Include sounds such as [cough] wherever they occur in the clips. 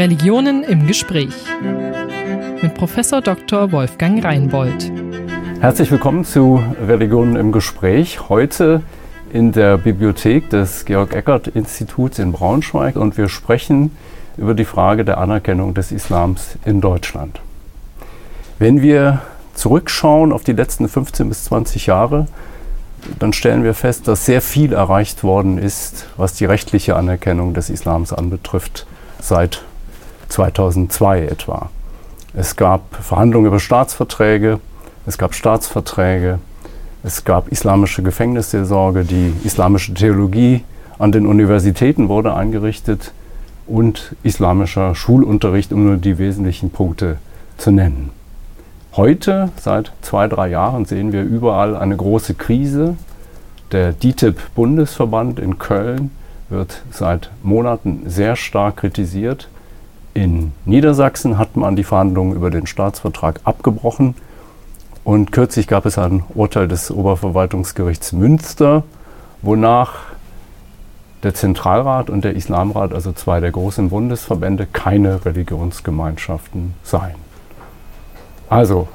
Religionen im Gespräch mit Professor Dr. Wolfgang Reinbold. Herzlich willkommen zu Religionen im Gespräch. Heute in der Bibliothek des Georg Eckert Instituts in Braunschweig und wir sprechen über die Frage der Anerkennung des Islams in Deutschland. Wenn wir zurückschauen auf die letzten 15 bis 20 Jahre, dann stellen wir fest, dass sehr viel erreicht worden ist, was die rechtliche Anerkennung des Islams anbetrifft, seit 2002 etwa. Es gab Verhandlungen über Staatsverträge, es gab Staatsverträge, es gab islamische Gefängnisseelsorge, die islamische Theologie an den Universitäten wurde eingerichtet und islamischer Schulunterricht, um nur die wesentlichen Punkte zu nennen. Heute, seit zwei, drei Jahren, sehen wir überall eine große Krise. Der DITIB-Bundesverband in Köln wird seit Monaten sehr stark kritisiert. In Niedersachsen hat man die Verhandlungen über den Staatsvertrag abgebrochen. Und kürzlich gab es ein Urteil des Oberverwaltungsgerichts Münster, wonach der Zentralrat und der Islamrat, also zwei der großen Bundesverbände, keine Religionsgemeinschaften seien. Also,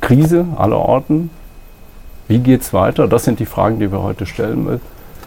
Krise aller Orten. Wie geht es weiter? Das sind die Fragen, die wir heute stellen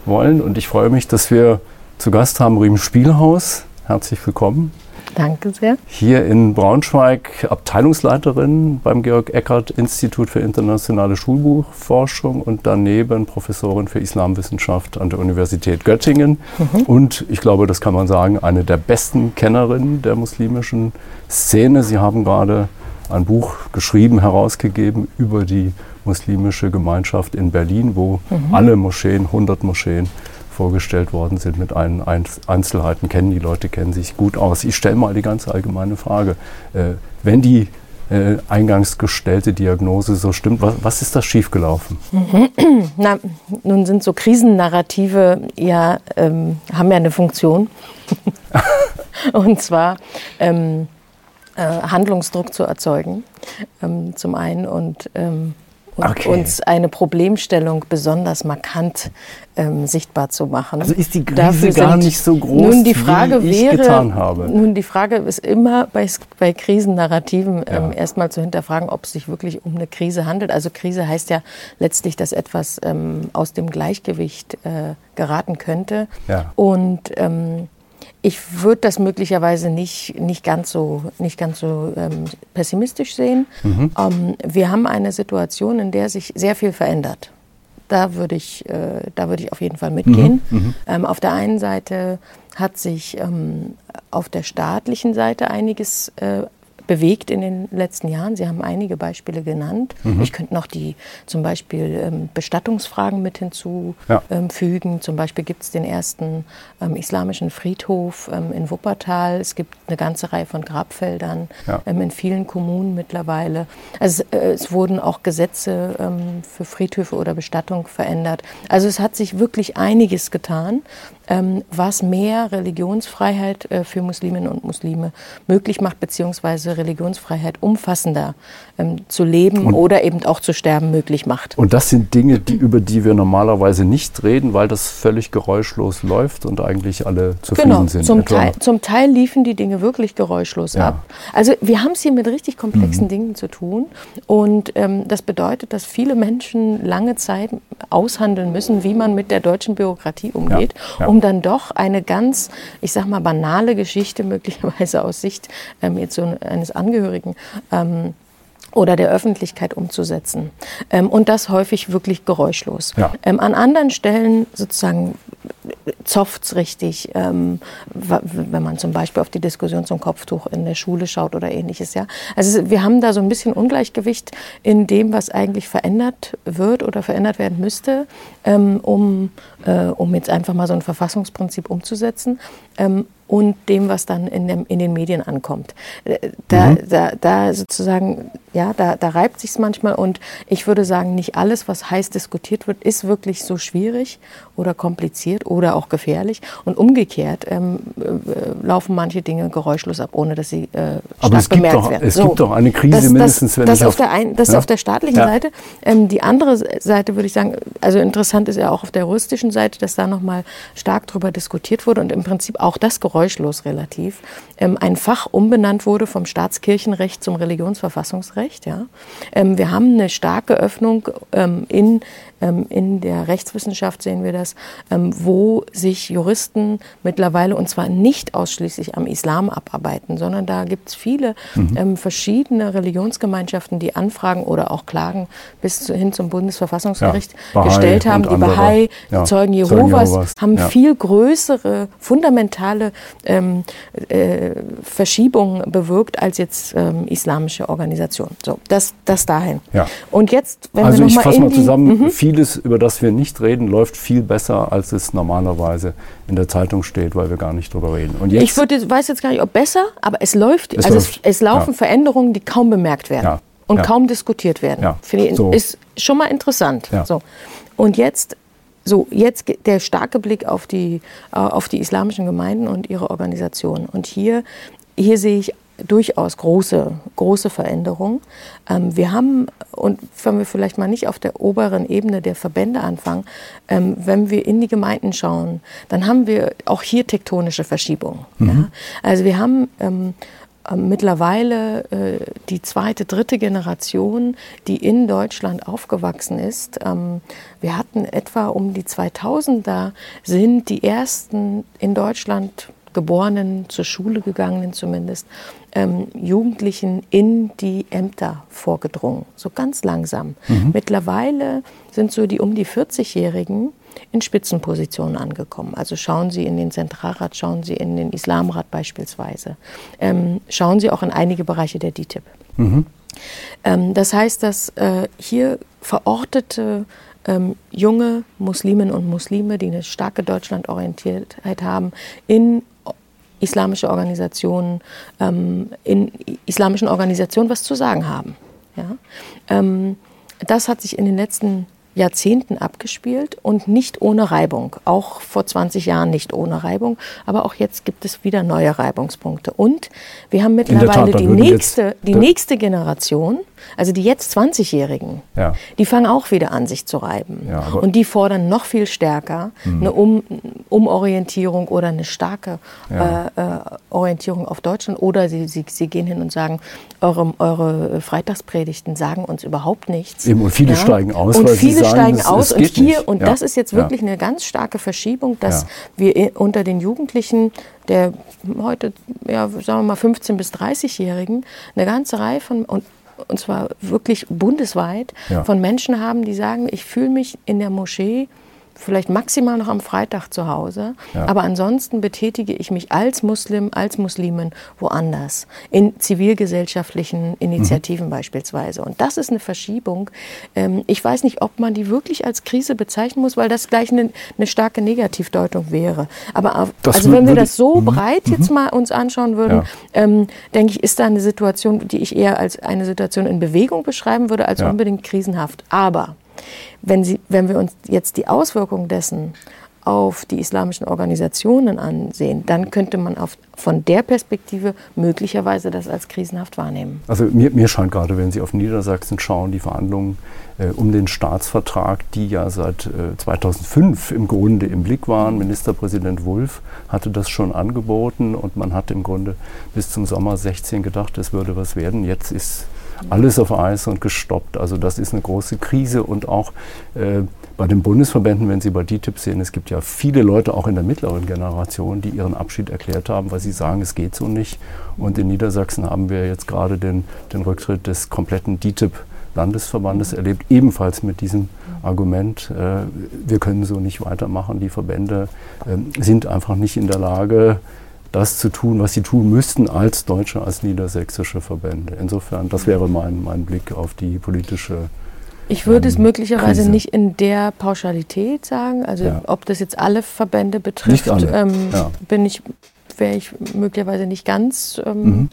wollen. Und ich freue mich, dass wir zu Gast haben Riem Spielhaus. Herzlich willkommen. Danke sehr. Hier in Braunschweig Abteilungsleiterin beim Georg Eckert Institut für internationale Schulbuchforschung und daneben Professorin für Islamwissenschaft an der Universität Göttingen. Mhm. Und ich glaube, das kann man sagen, eine der besten Kennerinnen der muslimischen Szene. Sie haben gerade ein Buch geschrieben, herausgegeben über die muslimische Gemeinschaft in Berlin, wo mhm. alle Moscheen, 100 Moscheen, vorgestellt worden sind mit allen Einzelheiten, kennen die Leute, kennen sich gut aus. Ich stelle mal die ganz allgemeine Frage. Äh, wenn die äh, eingangs gestellte Diagnose so stimmt, was, was ist da schiefgelaufen? [clears throat] Na, nun sind so Krisennarrative ja, ähm, haben ja eine Funktion. [laughs] Und zwar ähm, äh, Handlungsdruck zu erzeugen, ähm, zum einen und, ähm, und okay. uns eine Problemstellung besonders markant ähm, sichtbar zu machen. Also ist die Krise gar nicht so groß, nun die Frage wie ich wäre, getan habe? Nun die Frage ist immer bei, bei Krisennarrativen ähm, ja. erstmal zu hinterfragen, ob es sich wirklich um eine Krise handelt. Also Krise heißt ja letztlich, dass etwas ähm, aus dem Gleichgewicht äh, geraten könnte. Ja. Und ähm, ich würde das möglicherweise nicht, nicht ganz so, nicht ganz so ähm, pessimistisch sehen. Mhm. Ähm, wir haben eine Situation, in der sich sehr viel verändert. Da würde ich, äh, da würde ich auf jeden Fall mitgehen. Mhm. Mhm. Ähm, auf der einen Seite hat sich ähm, auf der staatlichen Seite einiges äh, bewegt in den letzten Jahren. Sie haben einige Beispiele genannt. Mhm. Ich könnte noch die zum Beispiel ähm, Bestattungsfragen mit hinzufügen. Ja. Zum Beispiel gibt es den ersten ähm, islamischen Friedhof ähm, in Wuppertal. Es gibt eine ganze Reihe von Grabfeldern ja. In vielen Kommunen mittlerweile. Also äh, es wurden auch Gesetze für Friedhöfe oder Bestattung verändert. Also es hat sich wirklich einiges getan was mehr Religionsfreiheit äh, für Musliminnen und Muslime möglich macht, beziehungsweise Religionsfreiheit umfassender ähm, zu leben und, oder eben auch zu sterben möglich macht. Und das sind Dinge, die, über die wir normalerweise nicht reden, weil das völlig geräuschlos läuft und eigentlich alle zufrieden genau, sind. Zum Teil, zum Teil liefen die Dinge wirklich geräuschlos ja. ab. Also wir haben es hier mit richtig komplexen mhm. Dingen zu tun und ähm, das bedeutet, dass viele Menschen lange Zeit aushandeln müssen, wie man mit der deutschen Bürokratie umgeht, ja. Ja. um dann doch eine ganz, ich sag mal, banale Geschichte [laughs] möglicherweise aus Sicht ähm, jetzt so eines Angehörigen ähm, oder der Öffentlichkeit umzusetzen. Ähm, und das häufig wirklich geräuschlos. Ja. Ähm, an anderen Stellen sozusagen zofft's richtig, ähm, wenn man zum Beispiel auf die Diskussion zum Kopftuch in der Schule schaut oder ähnliches. Ja, also wir haben da so ein bisschen Ungleichgewicht in dem, was eigentlich verändert wird oder verändert werden müsste, ähm, um, äh, um jetzt einfach mal so ein Verfassungsprinzip umzusetzen. Ähm, und dem, was dann in, dem, in den Medien ankommt. Äh, da, mhm. da, da sozusagen, ja, da, da reibt sich's manchmal und ich würde sagen, nicht alles, was heiß diskutiert wird, ist wirklich so schwierig oder kompliziert oder auch gefährlich. Und umgekehrt ähm, äh, laufen manche Dinge geräuschlos ab, ohne dass sie äh, stark Aber es bemerkt gibt doch, werden. Es So. gibt doch eine Krise Das- das- mindestens, wenn das ich auf der ein, das ja? auf der staatlichen Ja. Seite. Ähm, die andere Seite würde ich sagen, also interessant ist ja auch auf der juristischen Seite, dass da nochmal stark drüber diskutiert wurde und im Prinzip auch das geräuschlos relativ ähm, ein Fach umbenannt wurde vom Staatskirchenrecht zum Religionsverfassungsrecht. Ja. Ähm, wir haben eine starke Öffnung ähm, in in der Rechtswissenschaft sehen wir das, ähm, wo sich Juristen mittlerweile, und zwar nicht ausschließlich am Islam abarbeiten, sondern da gibt es viele Mhm. ähm, verschiedene Religionsgemeinschaften, die Anfragen oder auch Klagen bis hin zum Bundesverfassungsgericht Ja, gestellt haben. Die andere. Bahai, die Zeugen Zeugen Jehovas, Jehovas, haben ja. viel größere, fundamentale ähm, äh, Verschiebungen bewirkt als jetzt ähm, islamische Organisationen. So, das, das dahin. Und jetzt, wenn Also wir ich nochmal fasse mal zusammen, Mhm. Vieles, über das wir nicht reden, läuft viel besser, als es normalerweise in der Zeitung steht, weil wir gar nicht drüber reden. Und jetzt, Ich würde, weiß jetzt gar nicht, ob besser, aber es läuft. Es also läuft, Es, es laufen ja. Veränderungen, die kaum bemerkt werden Ja, und ja. kaum diskutiert werden. Ja, Finde ich, so. ist schon mal interessant. So. Und jetzt, so jetzt der starke Blick auf die, äh, auf die islamischen Gemeinden und ihre Organisationen. Und hier, hier sehe ich durchaus große, große Veränderungen. Ähm, wir haben, und wenn wir vielleicht mal nicht auf der oberen Ebene der Verbände anfangen, ähm, wenn wir in die Gemeinden schauen, dann haben wir auch hier tektonische Verschiebungen. Ja? Also wir haben ähm, ähm, mittlerweile äh, die zweite, dritte Generation, die in Deutschland aufgewachsen ist. Ähm, wir hatten etwa um die 2000er sind die ersten in Deutschland geborenen, zur Schule gegangenen zumindest, ähm, Jugendlichen in die Ämter vorgedrungen. So ganz langsam. Mittlerweile sind so die um die 40-Jährigen in Spitzenpositionen angekommen. Also schauen Sie in den Zentralrat, schauen Sie in den Islamrat beispielsweise. Ähm, schauen Sie auch in einige Bereiche der DITIB. Ähm, das heißt, dass äh, hier verortete ähm, junge Musliminnen und Muslime, die eine starke Deutschlandorientiertheit haben, in islamische Organisationen, ähm, in islamischen Organisationen was zu sagen haben. Ja? Ähm, das hat sich in den letzten Jahrzehnten abgespielt und nicht ohne Reibung. Auch vor 20 Jahren nicht ohne Reibung, aber auch jetzt gibt es wieder neue Reibungspunkte. Und wir haben Tat, mittlerweile da die nächste, die nächste Generation, also die jetzt 20-Jährigen, Ja. die fangen auch wieder an, sich zu reiben. Ja, Mhm. und die fordern noch viel stärker eine um Umorientierung oder eine starke Ja. äh, äh, Orientierung auf Deutschland. Oder sie, sie, sie gehen hin und sagen, eure, eure Freitagspredigten sagen uns überhaupt nichts. Eben, und viele steigen aus, Und weil sie viele sagen, steigen es- aus. es und hier, nicht. und das ist jetzt wirklich eine ganz starke Verschiebung, dass wir unter den Jugendlichen der heute, ja, sagen wir mal, 15- bis 30-Jährigen eine ganze Reihe von, und, und zwar wirklich bundesweit, Ja. von Menschen haben, die sagen, ich fühle mich in der Moschee vielleicht maximal noch am Freitag zu Hause, Ja. aber ansonsten betätige ich mich als Muslim, als Muslimin woanders, in zivilgesellschaftlichen Initiativen Mhm. beispielsweise. Und das ist eine Verschiebung. Ähm, ich weiß nicht, ob man die wirklich als Krise bezeichnen muss, weil das gleich eine, eine starke Negativdeutung wäre. Aber auf, also wenn wir das ich- so mhm. breit jetzt mal uns anschauen würden, Ja. ähm, denke ich, ist da eine Situation, die ich eher als eine Situation in Bewegung beschreiben würde, als Ja. unbedingt krisenhaft. Aber wenn, Sie, wenn wir uns jetzt die Auswirkungen dessen auf die islamischen Organisationen ansehen, dann könnte man auf, von der Perspektive möglicherweise das als krisenhaft wahrnehmen. Also mir, mir scheint gerade, wenn Sie auf Niedersachsen schauen, die Verhandlungen äh, um den Staatsvertrag, die ja seit äh, 2005 im Grunde im Blick waren. Ministerpräsident Wulff hatte das schon angeboten und man hat im Grunde bis zum Sommer 16 gedacht, es würde was werden. Jetzt ist alles auf Eis und gestoppt. Also das ist eine große Krise und auch äh, bei den Bundesverbänden, wenn Sie bei DTIP sehen, es gibt ja viele Leute auch in der mittleren Generation, die ihren Abschied erklärt haben, weil sie sagen, es geht so nicht. Und in Niedersachsen haben wir jetzt gerade den, den Rücktritt des kompletten DTIP Landesverbandes erlebt, ebenfalls mit diesem Argument, äh, wir können so nicht weitermachen. Die Verbände äh, sind einfach nicht in der Lage, das zu tun, was sie tun müssten als deutsche, als niedersächsische Verbände. Insofern, das wäre mein, mein Blick auf die politische Ich würde es Ähm, möglicherweise Krise. nicht in der Pauschalität sagen, also Ja. ob das jetzt alle Verbände betrifft, alle, Ähm, ja. bin ich, wäre ich möglicherweise nicht ganz ähm, Mhm.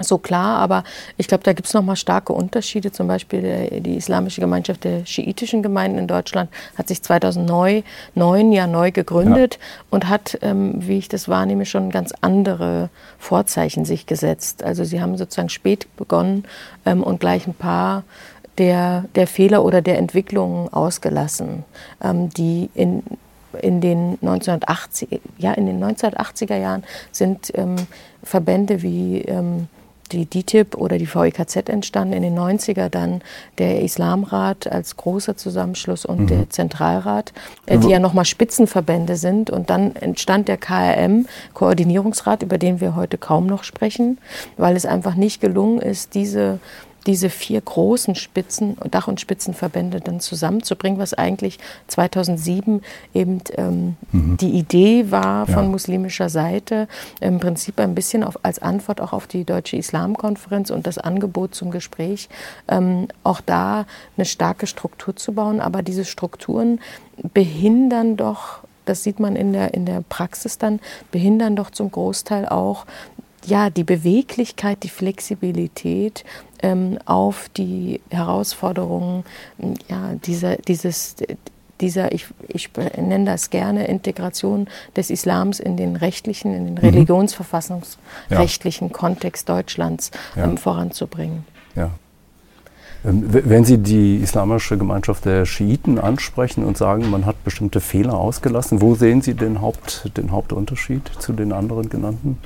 So klar, aber ich glaube, da gibt es nochmal starke Unterschiede. Zum Beispiel der, die Islamische Gemeinschaft der schiitischen Gemeinden in Deutschland hat sich 2009 ja neu gegründet ja. und hat, ähm, wie ich das wahrnehme, schon ganz andere Vorzeichen sich gesetzt. Also sie haben sozusagen spät begonnen ähm, und gleich ein paar der, der Fehler oder der Entwicklungen ausgelassen, ähm, die in in den 1980 ja in den 1980er Jahren sind ähm, Verbände wie ähm, die DITIB oder die VIKZ entstanden, in den 90er dann der Islamrat als großer Zusammenschluss und mhm. der Zentralrat, äh, die ja nochmal Spitzenverbände sind. Und dann entstand der KRM, Koordinierungsrat, über den wir heute kaum noch sprechen, weil es einfach nicht gelungen ist, diese diese vier großen Spitzen, Dach- und Spitzenverbände dann zusammenzubringen, was eigentlich 2007 eben ähm, mhm. die Idee war von ja. muslimischer Seite, im Prinzip ein bisschen auf, als Antwort auch auf die Deutsche Islamkonferenz und das Angebot zum Gespräch, ähm, auch da eine starke Struktur zu bauen. Aber diese Strukturen behindern doch das sieht man in der, in der Praxis dann, behindern doch zum Großteil auch ja, die Beweglichkeit, die Flexibilität ähm, auf die Herausforderungen ja, dieser, dieses, dieser, ich, ich nenne das gerne, Integration des Islams in den rechtlichen, in den mhm. religionsverfassungsrechtlichen ja. Kontext Deutschlands ja. ähm, voranzubringen. Ja. Ähm, wenn Sie die islamische Gemeinschaft der Schiiten ansprechen und sagen, man hat bestimmte Fehler ausgelassen, wo sehen Sie den, Haupt, den Hauptunterschied zu den anderen genannten?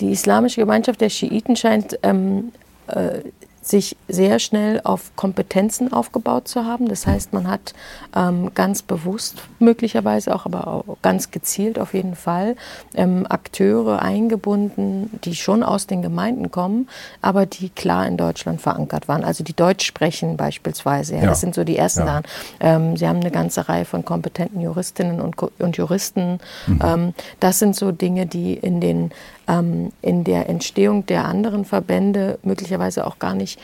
Die islamische Gemeinschaft der Schiiten scheint ähm, äh, sich sehr schnell auf Kompetenzen aufgebaut zu haben. Das heißt, man hat ähm, ganz bewusst möglicherweise auch, aber auch ganz gezielt auf jeden Fall ähm, Akteure eingebunden, die schon aus den Gemeinden kommen, aber die klar in Deutschland verankert waren. Also die Deutsch sprechen beispielsweise. Ja, ja. Das sind so die ersten ja. Ähm, sie haben eine ganze Reihe von kompetenten Juristinnen und, und Juristen. Mhm. Ähm, das sind so Dinge, die in den ähm, in der Entstehung der anderen Verbände möglicherweise auch gar nicht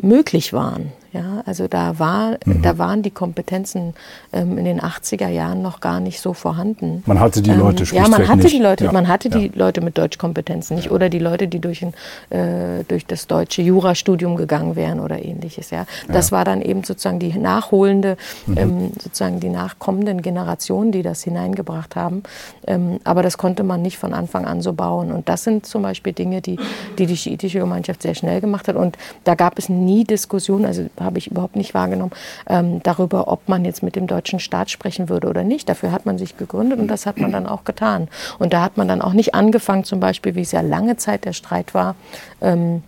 möglich waren. Ja, also da, war, mhm. da waren die Kompetenzen ähm, in den 80er Jahren noch gar nicht so vorhanden. Man hatte die Leute ähm, Ja, man hatte nicht. die Leute, ja. man hatte ja. die Leute mit Deutschkompetenzen nicht oder die Leute, die durch, ein, äh, durch das deutsche Jurastudium gegangen wären oder ähnliches. Ja, das war dann eben sozusagen die nachholende, mhm. ähm, sozusagen die nachkommenden Generationen, die das hineingebracht haben. Ähm, aber das konnte man nicht von Anfang an so bauen. Und das sind zum Beispiel Dinge, die die, die schiitische Gemeinschaft sehr schnell gemacht hat. Und da gab es nie Diskussionen, also habe ich überhaupt nicht wahrgenommen, ähm, darüber, ob man jetzt mit dem deutschen Staat sprechen würde oder nicht. Dafür hat man sich gegründet und das hat man dann auch getan. Und da hat man dann auch nicht angefangen, zum Beispiel, wie es ja lange Zeit der Streit war, ähm,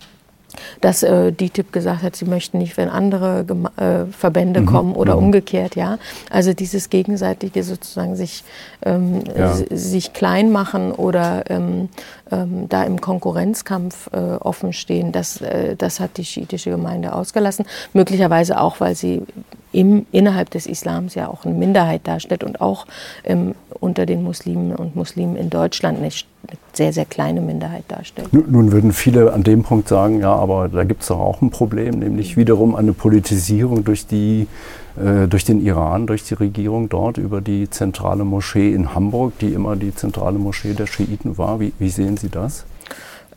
dass äh, DITIB gesagt hat, sie möchten nicht, wenn andere Geme äh, Verbände mhm. kommen oder mhm. umgekehrt, ja. Also dieses gegenseitige sozusagen sich, ähm, ja. sich klein machen oder ähm, ähm, da im Konkurrenzkampf äh, offen stehen, das, äh, das hat die schiitische Gemeinde ausgelassen. Möglicherweise auch, weil sie im, innerhalb des Islams ja auch eine Minderheit darstellt und auch ähm, unter den Muslimen und Muslimen in Deutschland eine, sehr, sehr kleine Minderheit darstellt. Nun, nun, würden viele an dem Punkt sagen, ja, aber da gibt es doch auch ein Problem, nämlich wiederum eine Politisierung durch, die, äh, durch den Iran, durch die Regierung dort über die zentrale Moschee in Hamburg, die immer die zentrale Moschee der Schiiten war. Wie, wie sehen Sie das?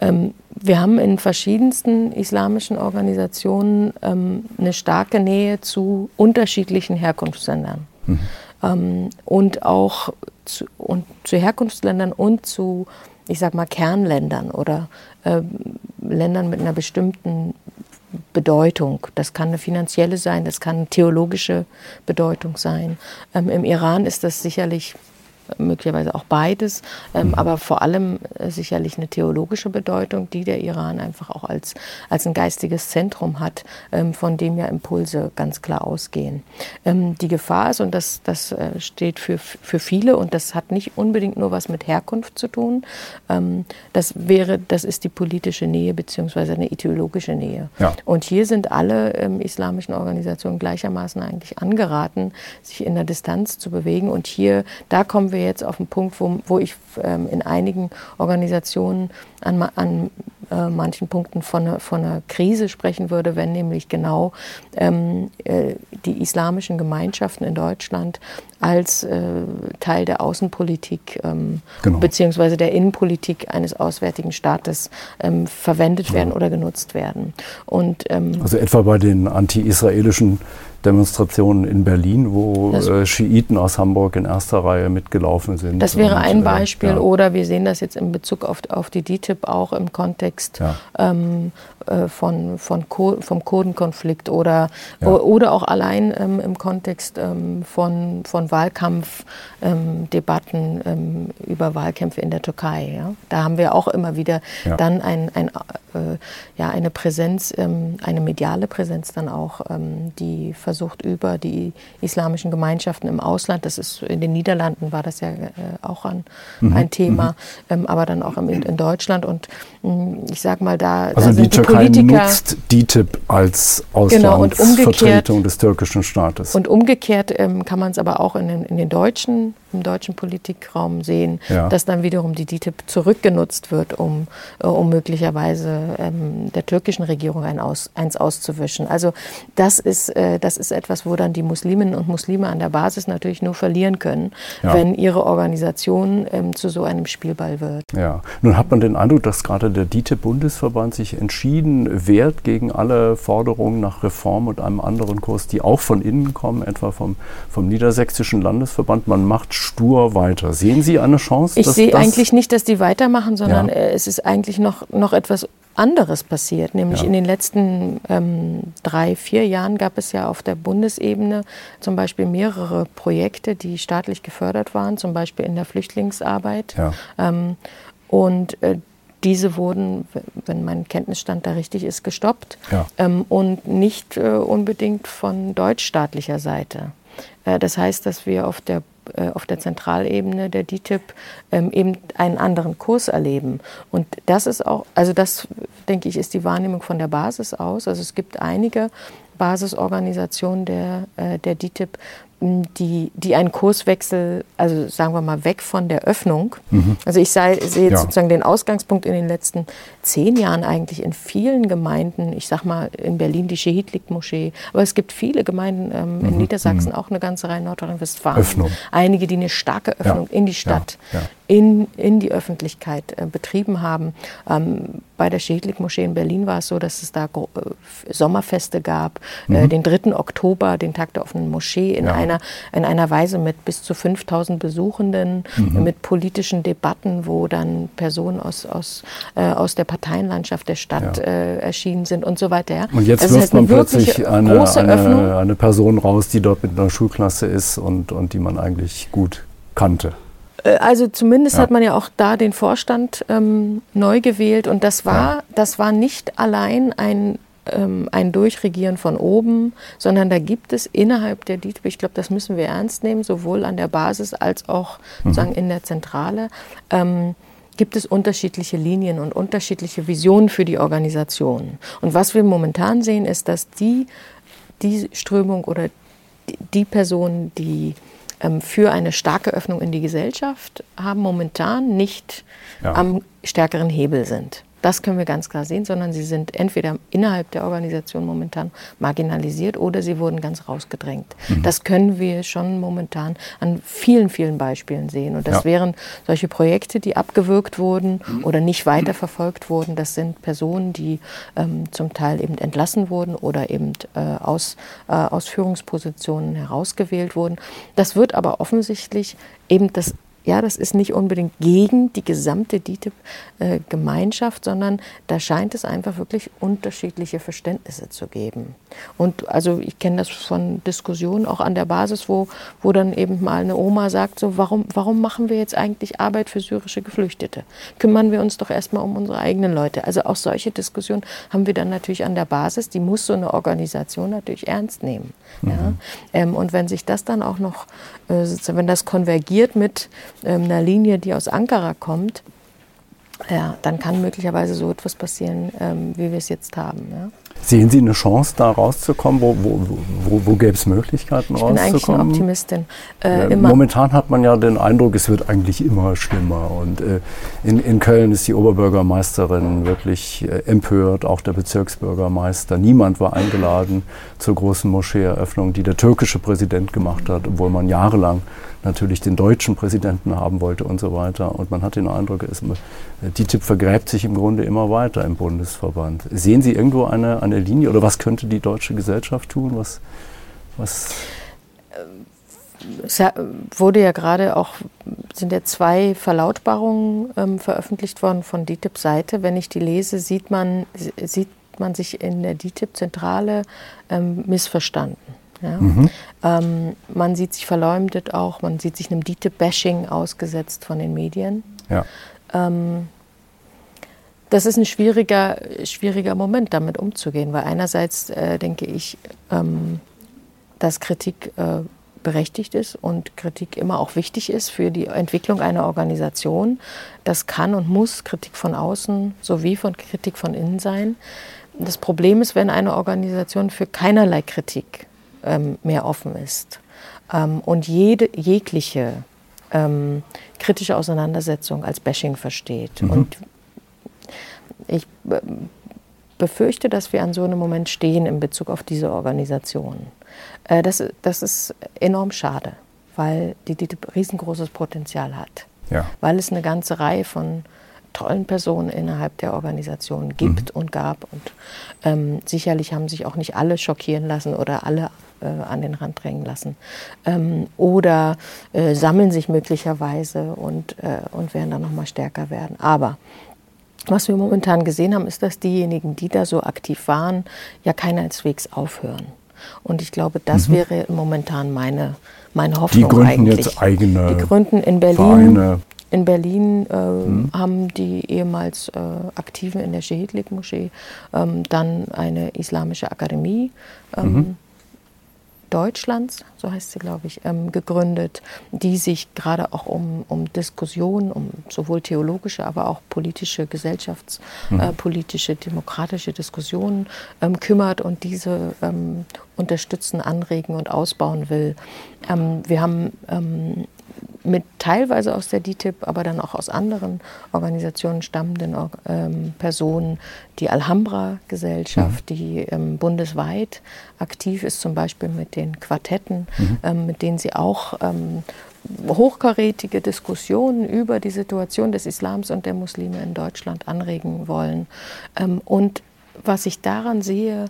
Ähm, wir haben in verschiedensten islamischen Organisationen ähm, eine starke Nähe zu unterschiedlichen Herkunftsländern. Mhm. Ähm, und auch zu, und zu Herkunftsländern und zu, ich sag mal, Kernländern oder äh, Ländern mit einer bestimmten Bedeutung. Das kann eine finanzielle sein, das kann eine theologische Bedeutung sein. Ähm, Im Iran ist das sicherlich möglicherweise auch beides, ähm, mhm. aber vor allem äh, sicherlich eine theologische Bedeutung, die der Iran einfach auch als, als ein geistiges Zentrum hat, ähm, von dem ja Impulse ganz klar ausgehen. Ähm, die Gefahr ist, und das, das äh, steht für, für viele, und das hat nicht unbedingt nur was mit Herkunft zu tun, ähm, das wäre, das ist die politische Nähe beziehungsweise eine ideologische Nähe. Ja. Und hier sind alle ähm, islamischen Organisationen gleichermaßen eigentlich angeraten, sich in der Distanz zu bewegen. Und hier, da kommen wir wir jetzt auf einen Punkt, wo, wo ich ähm, in einigen Organisationen an, an äh, manchen Punkten von, von einer Krise sprechen würde, wenn nämlich genau ähm, äh, die islamischen Gemeinschaften in Deutschland als äh, Teil der Außenpolitik ähm, genau. beziehungsweise der Innenpolitik eines auswärtigen Staates ähm, verwendet werden oder genutzt werden. Und, ähm, also etwa bei den anti-israelischen Demonstrationen in Berlin, wo äh, Schiiten aus Hamburg in erster Reihe mitgelaufen sind. Das wäre und, ein äh, Beispiel. Ja. Oder wir sehen das jetzt in Bezug auf, auf die DTIP auch im Kontext ja. ähm, äh, von, von vom Kurdenkonflikt oder, ja. oder auch allein ähm, im Kontext ähm, von, von Wahlkampfdebatten ähm, über Wahlkämpfe in der Türkei. Ja? Da haben wir auch immer wieder ja. dann ein, ein, äh, ja, eine Präsenz, ähm, eine mediale Präsenz dann auch, ähm, die versucht über die islamischen Gemeinschaften im Ausland, das ist in den Niederlanden war das ja äh, auch ein, mhm. ein Thema, mhm. aber dann auch in, in Deutschland und mm, ich sage mal, da, also da sind die, die Politiker nutzt DTIP als Auslandsvertretung genau, des türkischen Staates. Und umgekehrt ähm, kann man es aber auch in den, in den deutschen im deutschen Politikraum sehen, ja. dass dann wiederum die DITIB zurückgenutzt wird, um, äh, um möglicherweise ähm, der türkischen Regierung ein aus, eins auszuwischen. Also das ist, äh, das ist etwas, wo dann die Musliminnen und Muslime an der Basis natürlich nur verlieren können, ja. wenn ihre Organisation ähm, zu so einem Spielball wird. Ja, nun hat man den Eindruck, dass gerade der DITIB-Bundesverband sich entschieden wehrt gegen alle Forderungen nach Reform und einem anderen Kurs, die auch von innen kommen, etwa vom, vom Niedersächsischen Landesverband. Man macht stur weiter. Sehen Sie eine Chance? Ich sehe eigentlich nicht, dass die weitermachen, sondern ja. Äh, es ist eigentlich noch, noch etwas anderes passiert. Nämlich ja. in den letzten ähm, drei, vier Jahren gab es ja auf der Bundesebene zum Beispiel mehrere Projekte, die staatlich gefördert waren, zum Beispiel in der Flüchtlingsarbeit. Ja. Ähm, und äh, diese wurden, wenn mein Kenntnisstand da richtig ist, gestoppt ja. ähm, und nicht äh, unbedingt von deutschstaatlicher Seite. Äh, das heißt, dass wir auf der auf der Zentralebene der DTIP ähm, eben einen anderen Kurs erleben. Und das ist auch, also das denke ich, ist die Wahrnehmung von der Basis aus. Also es gibt einige Basisorganisationen der, äh, der DTIP, die, die einen Kurswechsel, also sagen wir mal, weg von der Öffnung. Mhm. Also ich sei, sehe jetzt ja. sozusagen den Ausgangspunkt in den letzten zehn Jahren eigentlich in vielen Gemeinden, ich sag mal in Berlin die Schehidlik-Moschee, aber es gibt viele Gemeinden ähm, mhm. in Niedersachsen, mhm. auch eine ganze Reihe Nordrhein-Westfalen. Einige, die eine starke Öffnung ja. in die Stadt, ja. In, in die Öffentlichkeit äh, betrieben haben. Ähm, bei der Schädlich-Moschee in Berlin war es so, dass es da äh, Sommerfeste gab, äh, mhm. äh, den 3. Oktober, den Tag der offenen Moschee, in, ja. einer, in einer Weise mit bis zu 5000 Besuchenden, mhm. mit politischen Debatten, wo dann Personen aus, aus, äh, aus der Parteienlandschaft der Stadt ja. Äh, erschienen sind und so weiter. Ja. Und jetzt also wirft man plötzlich eine, eine, eine Person raus, die dort mit einer Schulklasse ist und, und die man eigentlich gut kannte. Äh, also zumindest ja. hat man ja auch da den Vorstand ähm, neu gewählt und das war, ja. das war nicht allein ein, ähm, ein Durchregieren von oben, sondern da gibt es innerhalb der DITB, ich glaube, das müssen wir ernst nehmen, sowohl an der Basis als auch mhm. sozusagen in der Zentrale, ähm, gibt es unterschiedliche Linien und unterschiedliche Visionen für die Organisation. Und was wir momentan sehen, ist, dass die, die Strömung oder die, die Personen, die für eine starke Öffnung in die Gesellschaft haben momentan nicht ja. am stärkeren Hebel sind. Das können wir ganz klar sehen, sondern sie sind entweder innerhalb der Organisation momentan marginalisiert oder sie wurden ganz rausgedrängt. Mhm. Das können wir schon momentan an vielen, vielen Beispielen sehen. Und das ja. wären solche Projekte, die abgewürgt wurden oder nicht weiterverfolgt wurden. Das sind Personen, die ähm, zum Teil eben entlassen wurden oder eben äh, aus, äh, aus Führungspositionen herausgewählt wurden. Das wird aber offensichtlich eben das ja, das ist nicht unbedingt gegen die gesamte DITIB-Gemeinschaft, sondern da scheint es einfach wirklich unterschiedliche Verständnisse zu geben. Und also ich kenne das von Diskussionen auch an der Basis, wo, wo dann eben mal eine Oma sagt, so warum, warum machen wir jetzt eigentlich Arbeit für syrische Geflüchtete? Kümmern wir uns doch erstmal um unsere eigenen Leute. Also auch solche Diskussionen haben wir dann natürlich an der Basis, die muss so eine Organisation natürlich ernst nehmen. Mhm. Ja? Ähm, und wenn sich das dann auch noch, äh, wenn das konvergiert mit einer Linie, die aus Ankara kommt, ja, dann kann möglicherweise so etwas passieren, ähm, wie wir es jetzt haben. Ja. Sehen Sie eine Chance, da rauszukommen? Wo, wo, wo, wo gäbe es Möglichkeiten, ich rauszukommen? Ich bin eigentlich eine Optimistin. Äh, momentan hat man ja den Eindruck, es wird eigentlich immer schlimmer. Und äh, in, in Köln ist die Oberbürgermeisterin wirklich äh, empört, auch der Bezirksbürgermeister. Niemand war eingeladen zur großen Moscheeeröffnung, die der türkische Präsident gemacht hat, obwohl man jahrelang natürlich den deutschen Präsidenten haben wollte und so weiter. Und man hat den Eindruck, es, die TIP vergräbt sich im Grunde immer weiter im Bundesverband. Sehen Sie irgendwo eine, eine Linie oder was könnte die deutsche Gesellschaft tun? Was, was es wurde ja gerade auch, sind ja zwei Verlautbarungen ähm, veröffentlicht worden von DITIB Seite. Wenn ich die lese, sieht man, sieht man sich in der DITIB-Zentrale ähm, missverstanden. Ja? Mhm. Ähm, man sieht sich verleumdet auch, man sieht sich einem DITIB-Bashing ausgesetzt von den Medien. Ja. Ähm, das ist ein schwieriger, schwieriger Moment, damit umzugehen, weil einerseits äh, denke ich, ähm, dass Kritik äh, berechtigt ist und Kritik immer auch wichtig ist für die Entwicklung einer Organisation. Das kann und muss Kritik von außen sowie von Kritik von innen sein. Das Problem ist, wenn eine Organisation für keinerlei Kritik ähm, mehr offen ist ähm, und jede, jegliche ähm, kritische Auseinandersetzung als Bashing versteht. Mhm. Und ich äh, befürchte, dass wir an so einem Moment stehen in Bezug auf diese Organisation. Äh, das, das ist enorm schade, weil die, die riesengroßes Potenzial hat. Ja. Weil es eine ganze Reihe von tollen Personen innerhalb der Organisation gibt mhm. und gab. Und ähm, sicherlich haben sich auch nicht alle schockieren lassen oder alle äh, an den Rand drängen lassen. Ähm, oder äh, sammeln sich möglicherweise und, äh, und werden dann nochmal stärker werden. Aber was wir momentan gesehen haben, ist, dass diejenigen, die da so aktiv waren, ja keineswegs aufhören. Und ich glaube, das mhm. wäre momentan meine, meine Hoffnung. Die gründen eigentlich. jetzt eigene Die gründen in Berlin. Vereine. In Berlin äh, mhm. haben die ehemals äh, Aktiven in der Shehidlik-Moschee ähm, dann eine islamische Akademie ähm, mhm. Deutschlands, so heißt sie, glaube ich, ähm, gegründet, die sich gerade auch um, um Diskussionen, um sowohl theologische, aber auch politische, gesellschaftspolitische, mhm. äh, demokratische Diskussionen ähm, kümmert und diese ähm, unterstützen, anregen und ausbauen will. Ähm, wir haben ähm, mit teilweise aus der DITIB, aber dann auch aus anderen Organisationen stammenden ähm, Personen, die Alhambra-Gesellschaft, mhm. die ähm, bundesweit aktiv ist, zum Beispiel mit den Quartetten, mhm. ähm, mit denen sie auch ähm, hochkarätige Diskussionen über die Situation des Islams und der Muslime in Deutschland anregen wollen. Ähm, und was ich daran sehe,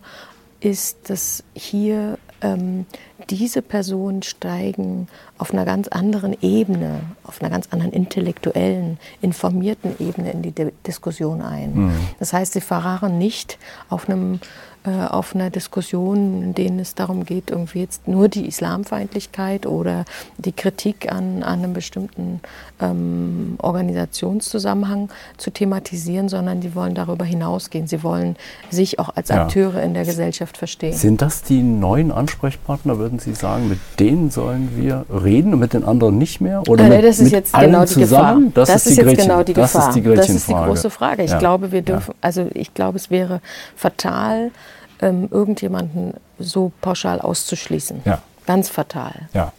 ist, dass hier ähm, diese Personen steigen auf einer ganz anderen Ebene, auf einer ganz anderen intellektuellen, informierten Ebene in die De Diskussion ein. Mhm. Das heißt, sie verharren nicht auf einem äh, auf einer Diskussion, in denen es darum geht, irgendwie jetzt nur die Islamfeindlichkeit oder die Kritik an, an einem bestimmten ähm, Organisationszusammenhang zu thematisieren, sondern die wollen darüber hinausgehen. Sie wollen sich auch als ja. Akteure in der Gesellschaft verstehen. Sind das die neuen Ansprechpartner, würden Sie sagen? Mit denen sollen wir reden und mit den anderen nicht mehr? Oder mit, das ist jetzt genau die zusammen? Gefahr. Das, das ist, ist jetzt genau die Gefahr. Das ist die, das ist die große Frage. Ich ja. glaube, wir dürfen, also ich glaube, es wäre fatal, ähm, irgendjemanden so pauschal auszuschließen. Ja. Ganz fatal. Ja.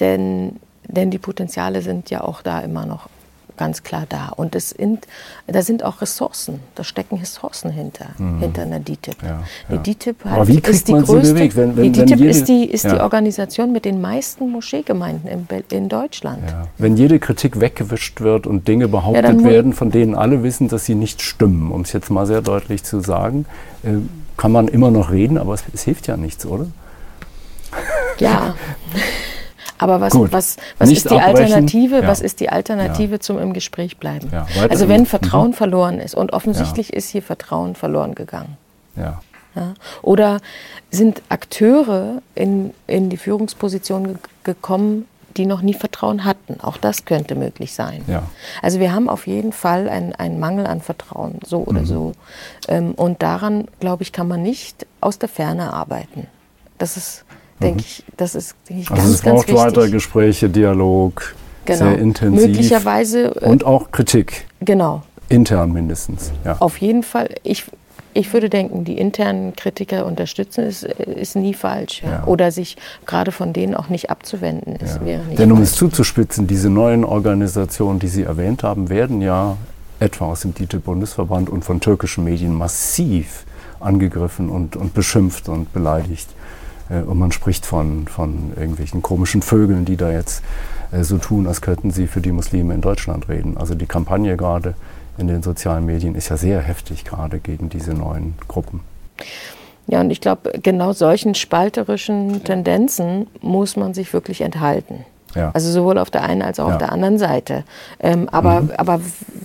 Denn, denn die Potenziale sind ja auch da immer noch ganz klar da. Und es sind, da sind auch Ressourcen, da stecken Ressourcen hinter, mhm. hinter einer DTIP. Ja, ja. Die DTIP hat, ist die größte, wenn, wenn, die DTIP jede, ist, die, ist ja. die Organisation mit den meisten Moscheegemeinden in, in Deutschland. Wenn jede Kritik weggewischt wird und Dinge behauptet werden, von denen alle wissen, dass sie nicht stimmen, um es jetzt mal sehr deutlich zu sagen, äh, kann man immer noch reden, aber es, es hilft ja nichts, oder? Ja. [laughs] Aber was, was, was ist die Alternative? Ja. Was ist die Alternative ja. zum im Gespräch bleiben? Ja, also wenn Vertrauen mhm. verloren ist und offensichtlich ist hier Vertrauen verloren gegangen. Ja. Oder sind Akteure in, in die Führungsposition gekommen, die noch nie Vertrauen hatten. Auch das könnte möglich sein. Ja. Also wir haben auf jeden Fall einen Mangel an Vertrauen, so oder mhm. so. Ähm, und daran, glaube ich, kann man nicht aus der Ferne arbeiten. Das ist, denke mhm. ich, das ist denke ich, also ganz, es braucht ganz weitere Gespräche, Dialog, genau. sehr intensiv. Möglicherweise. Äh, und auch Kritik. Genau. Intern mindestens. Ja. Auf jeden Fall. Ich, ich würde denken, die internen Kritiker unterstützen, ist, ist nie falsch. Ja. Ja. Oder sich gerade von denen auch nicht abzuwenden. Ist, ja. Denn um falsch. es zuzuspitzen, diese neuen Organisationen, die Sie erwähnt haben, werden ja etwa aus dem DITIB-Bundesverband und von türkischen Medien massiv angegriffen und, und beschimpft und beleidigt. Äh, und man spricht von, von irgendwelchen komischen Vögeln, die da jetzt äh, so tun, als könnten sie für die Muslime in Deutschland reden. Also die Kampagne gerade in den sozialen Medien ist ja sehr heftig gerade gegen diese neuen Gruppen. Ja, und ich glaube, genau solchen spalterischen Tendenzen muss man sich wirklich enthalten. Ja. Also sowohl auf der einen als auch ja. auf der anderen Seite. Ähm, aber, mhm. aber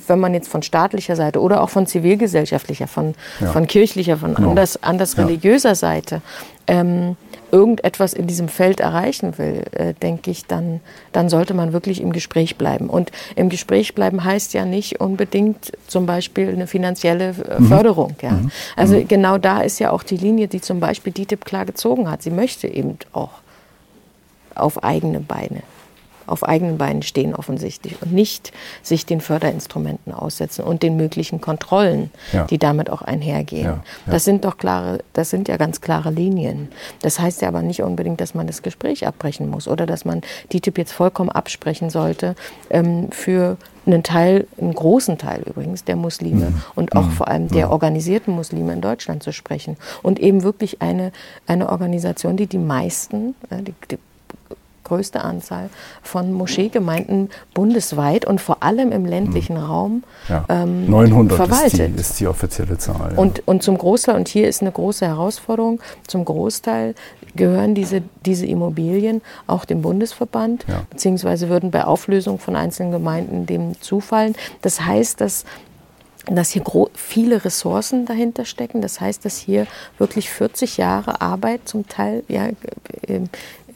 wenn man jetzt von staatlicher Seite oder auch von zivilgesellschaftlicher, von, ja. von kirchlicher, von genau. anders, anders religiöser Seite ähm, irgendetwas in diesem Feld erreichen will, äh, denke ich, dann, dann sollte man wirklich im Gespräch bleiben. Und im Gespräch bleiben heißt ja nicht unbedingt zum Beispiel eine finanzielle äh, mhm. Förderung. Ja? Mhm. Also mhm. genau da ist ja auch die Linie, die zum Beispiel DITIB klar gezogen hat. Sie möchte eben auch auf eigene Beine auf eigenen Beinen stehen offensichtlich und nicht sich den Förderinstrumenten aussetzen und den möglichen Kontrollen, ja. die damit auch einhergehen. Ja, ja. Das sind doch klare, das sind ja ganz klare Linien. Das heißt ja aber nicht unbedingt, dass man das Gespräch abbrechen muss oder dass man die Typ jetzt vollkommen absprechen sollte ähm, für einen Teil, einen großen Teil übrigens der Muslime mhm. und auch mhm. vor allem der organisierten Muslime in Deutschland zu sprechen. Und eben wirklich eine, eine Organisation, die die meisten, äh, die, die größte Anzahl von Moscheegemeinden bundesweit und vor allem im ländlichen mhm. Raum ja. ähm, 900 verwaltet. Ist die, ist die offizielle Zahl. Ja. Und, und zum Großteil, und hier ist eine große Herausforderung, zum Großteil gehören diese, diese Immobilien auch dem Bundesverband, ja. beziehungsweise würden bei Auflösung von einzelnen Gemeinden dem zufallen. Das heißt, dass dass hier viele Ressourcen dahinter stecken. Das heißt, dass hier wirklich 40 Jahre Arbeit zum Teil ja,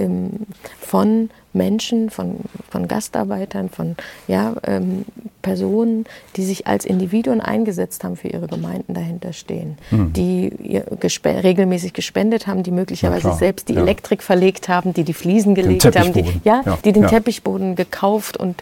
ähm, von Menschen, von, von Gastarbeitern, von ja, ähm, Personen, die sich als Individuen eingesetzt haben für ihre Gemeinden dahinter stehen, mhm. die gespe regelmäßig gespendet haben, die möglicherweise selbst die ja. Elektrik verlegt haben, die die Fliesen gelegt haben, die, ja, ja, die den ja. Teppichboden gekauft und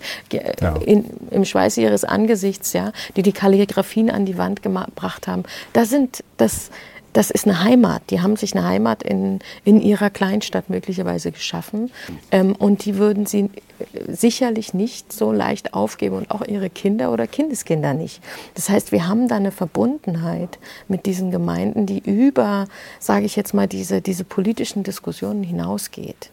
in, im Schweiß ihres Angesichts, ja, die die Kalligraphien an die Wand gebracht haben. Da sind das das ist eine Heimat. Die haben sich eine Heimat in, in ihrer Kleinstadt möglicherweise geschaffen. Ähm, und die würden sie äh, sicherlich nicht so leicht aufgeben und auch ihre Kinder oder Kindeskinder nicht. Das heißt, wir haben da eine Verbundenheit mit diesen Gemeinden, die über, sage ich jetzt mal, diese, diese politischen Diskussionen hinausgeht.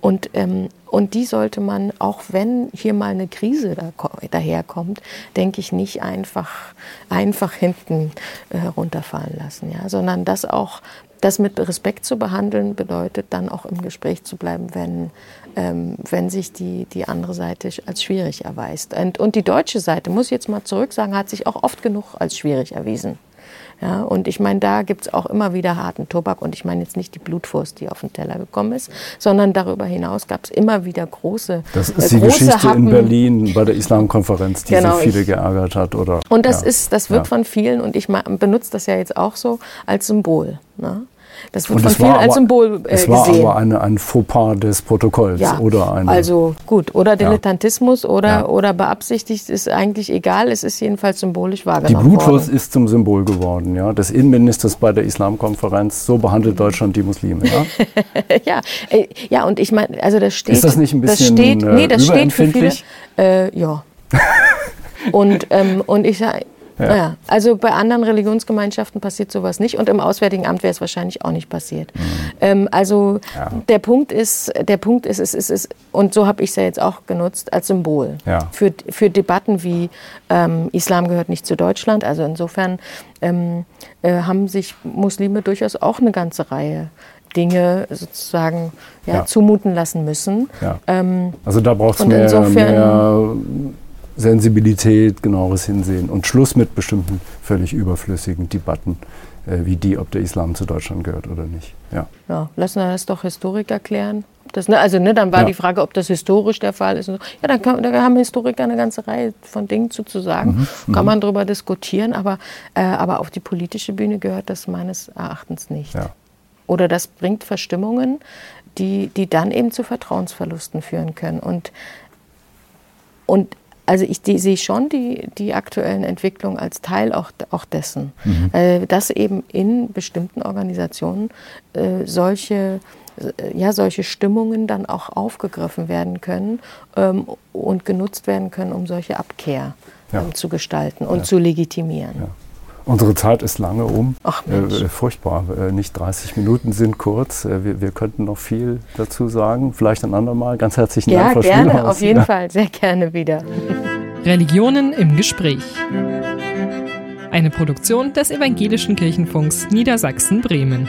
Und, ähm, und die sollte man, auch wenn hier mal eine Krise da, daherkommt, denke ich, nicht einfach, einfach hinten äh, runterfallen lassen, ja? sondern das auch, das mit Respekt zu behandeln, bedeutet dann auch im Gespräch zu bleiben, wenn, ähm, wenn sich die, die andere Seite als schwierig erweist. Und, und die deutsche Seite, muss ich jetzt mal zurück sagen, hat sich auch oft genug als schwierig erwiesen. Ja, und ich meine, da gibt es auch immer wieder harten Tobak. Und ich meine jetzt nicht die Blutwurst, die auf den Teller gekommen ist, sondern darüber hinaus gab es immer wieder große Das ist äh, die Geschichte Happen. in Berlin bei der Islamkonferenz, die genau, so viele ich, geärgert hat. Oder, und das, ja. ist, das wird ja. von vielen, und ich benutze das ja jetzt auch so, als Symbol. Ne? Das wird und von vielen aber, als Symbol äh, es war gesehen. aber eine, ein Fauxpas des Protokolls ja, oder eine, also gut oder Dilettantismus ja. oder ja. oder beabsichtigt ist eigentlich egal. Es ist jedenfalls symbolisch wahrgenommen Die Blutwurst worden. ist zum Symbol geworden, ja, des Innenministers bei der Islamkonferenz. So behandelt Deutschland die Muslime, ja. [laughs] ja, äh, ja und ich meine, also das steht. Ist das nicht ein bisschen das steht, nee, das steht für viele. Äh, ja. [laughs] und ähm, und ich sage ja. ja. also bei anderen Religionsgemeinschaften passiert sowas nicht und im Auswärtigen Amt wäre es wahrscheinlich auch nicht passiert. Mhm. Ähm, also ja. der Punkt ist, der Punkt ist, es ist, es ist und so habe ich es ja jetzt auch genutzt als Symbol ja. für, für Debatten wie ähm, Islam gehört nicht zu Deutschland. Also insofern ähm, äh, haben sich Muslime durchaus auch eine ganze Reihe Dinge sozusagen ja, zumuten lassen müssen. Ähm, also da braucht es mehr, mehr Sensibilität, genaueres Hinsehen und Schluss mit bestimmten völlig überflüssigen Debatten, äh, wie die, ob der Islam zu Deutschland gehört oder nicht. Ja, ja lassen wir das doch Historiker klären. Das, ne, also ne, dann war ja. die Frage, ob das historisch der Fall ist. Ja, da, kann, da haben Historiker eine ganze Reihe von Dingen zu, zu sagen. Mhm, mhm. kann man darüber diskutieren, aber, äh, aber auf die politische Bühne gehört das meines Erachtens nicht. Ja. Oder das bringt Verstimmungen, die, die dann eben zu Vertrauensverlusten führen können. Und, und Also ich die, sehe schon die, die aktuellen Entwicklungen als Teil auch, auch dessen, mhm. äh, dass eben in bestimmten Organisationen äh, solche ja, solche Stimmungen dann auch aufgegriffen werden können ähm, und genutzt werden können, um solche Abkehr ja. ähm, zu gestalten und ja. zu legitimieren. Ja. Unsere Zeit ist lange um. Ach Mensch. Äh, furchtbar. Äh, nicht 30 Minuten sind kurz. Äh, wir, wir, könnten noch viel dazu sagen. Vielleicht ein andermal. Ganz herzlichen ja, Dank, Frau gerne, Spielhaus. auf jeden Fall. Sehr gerne wieder. Religionen im Gespräch. Eine Produktion des Evangelischen Kirchenfunks Niedersachsen-Bremen.